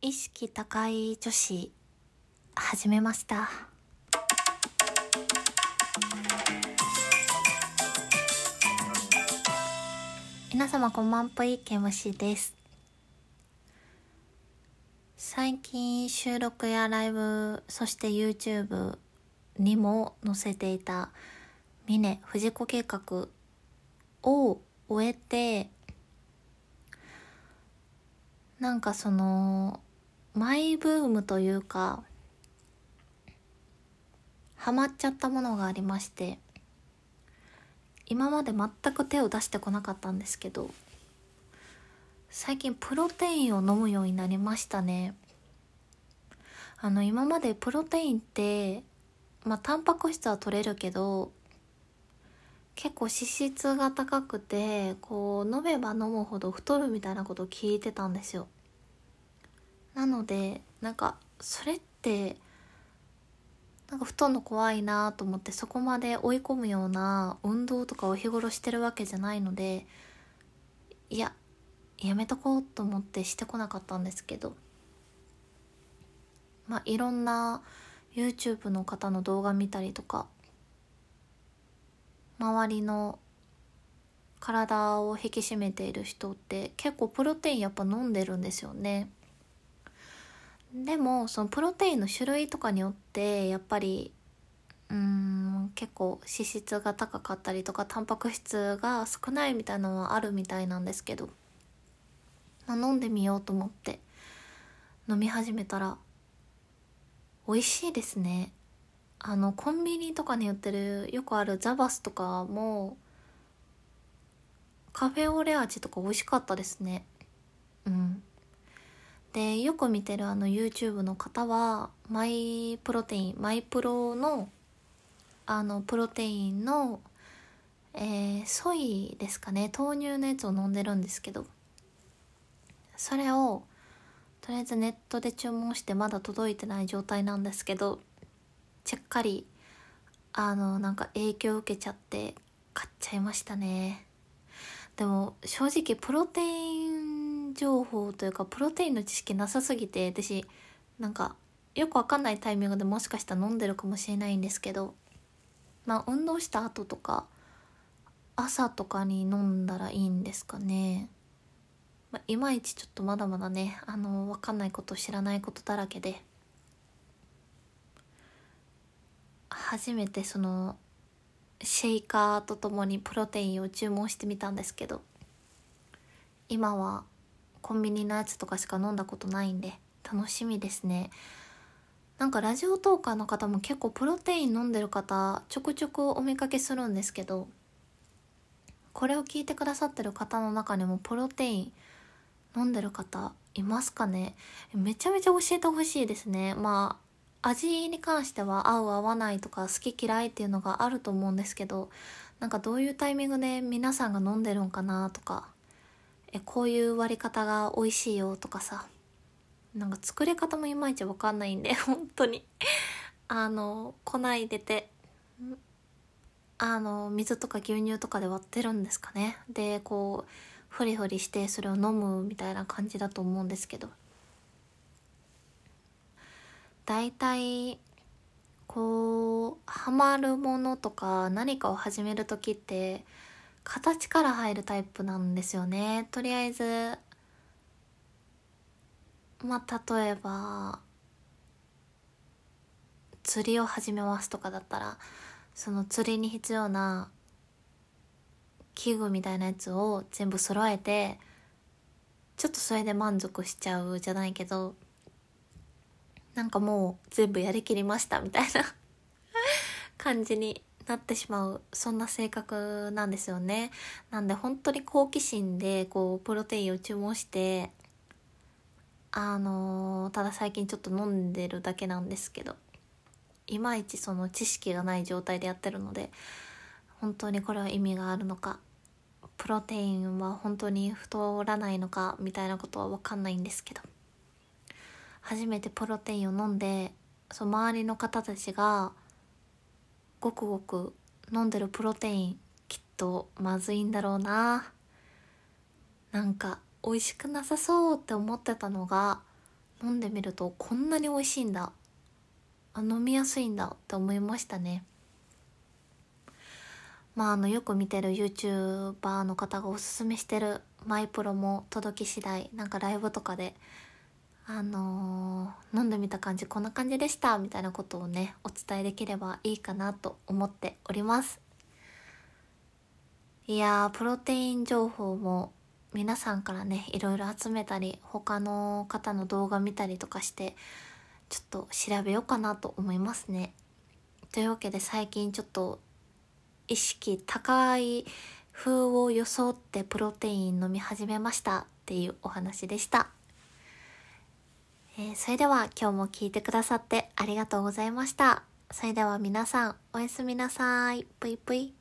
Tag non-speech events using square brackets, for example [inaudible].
意識高い女子始めました。皆様こんばんぽいけむしです。最近収録やライブそして YouTube にも載せていた峰藤子計画を終えてなんかそのマイブームというかハマっちゃったものがありまして今まで全く手を出してこなかったんですけど最近プロテインを飲むようになりましたね。あの今までプロテインってまあタンパク質は取れるけど結構脂質が高くてこう飲めば飲むほど太るみたいなことを聞いてたんですよ。なのでなんかそれってなんか太るの怖いなと思ってそこまで追い込むような運動とかを日頃してるわけじゃないのでいややめとこうと思ってしてこなかったんですけどまあいろんな YouTube の方の動画見たりとか周りの体を引き締めている人って結構プロテインやっぱ飲んでるんですよね。でもそのプロテインの種類とかによってやっぱりうん結構脂質が高かったりとかタンパク質が少ないみたいなのはあるみたいなんですけど、まあ、飲んでみようと思って飲み始めたら美味しいですね。あのコンビニとかに売ってるよくあるザバスとかもカフェオレ味とか美味しかったですね。うん。でよく見てるあの YouTube の方はマイプロテインマイプロのあのプロテインのえー、ソイですかね豆乳のやつを飲んでるんですけどそれをとりあえずネットで注文してまだ届いてない状態なんですけどちゃっかりあのなんか影響を受けちゃって買っちゃいましたね。でも正直プロテイン情報というかプロテインの知識なさすぎて私なんかよくわかんないタイミングでもしかしたら飲んでるかもしれないんですけどまあ運動した後とか朝とかに飲んだらいいんですかね、まあ、いまいちちょっとまだまだねあのわかんないこと知らないことだらけで。初めてそのシェイカーとともにプロテインを注文してみたんですけど今はコンビニのやつとかしか飲んだことないんで楽しみですね。なんかラジオトーカーの方も結構プロテイン飲んでる方ちょくちょくお見かけするんですけどこれを聞いてくださってる方の中にもプロテイン飲んでる方いますかね？めちゃめちゃ教えてほしいですね。まあ味に関しては合う合わないとか好き嫌いっていうのがあると思うんですけどなんかどういうタイミングで皆さんが飲んでるんかなとかえこういう割り方が美味しいよとかさ。なんか作り方もいまいちわかんないんで [laughs] 本当に。あの粉入れてあの水とか牛乳とかで割ってるんですかね。でこうフリフリしてそれを飲むみたいな感じだと思うんですけど。大体こうハマるものとか何かを始める時って形から入るタイプなんですよね。とりあえずまあ例えば釣りを始めますとかだったらその釣りに必要な器具みたいなやつを全部揃えてちょっとそれで満足しちゃうじゃないけどなんかもう全部やりきりましたみたいな [laughs] 感じになってしまうそんな性格なんですよね。なんで本当に好奇心でこうプロテインを注文してあのー、ただ最近ちょっと飲んでるだけなんですけどいまいちその知識がない状態でやってるので本当にこれは意味があるのかプロテインは本当に太らないのかみたいなことは分かんないんですけど初めてプロテインを飲んでその周りの方たちがごくごく飲んでるプロテインきっとまずいんだろうな。なんか美味しくなさそうって思ってたのが飲んでみるとこんなに美味しいんだ。あ飲みやすいんだって思いましたね。まああのよく見てる YouTuber の方がおすすめしてるマイプロも届き次第なんかライブとかであのー、飲んでみた感じこんな感じでしたみたいなことをねお伝えできればいいかなと思っております。いやプロテイン情報も皆さんからねいろいろ集めたり他の方の動画見たりとかしてちょっと調べようかなと思いますね。というわけで最近ちょっと意識高い風を装ってプロテイン飲み始めましたっていうお話でした。えー、それでは今日も聞いてくださってありがとうございました。それでは皆さんおやすみなさい。ぷいぷい。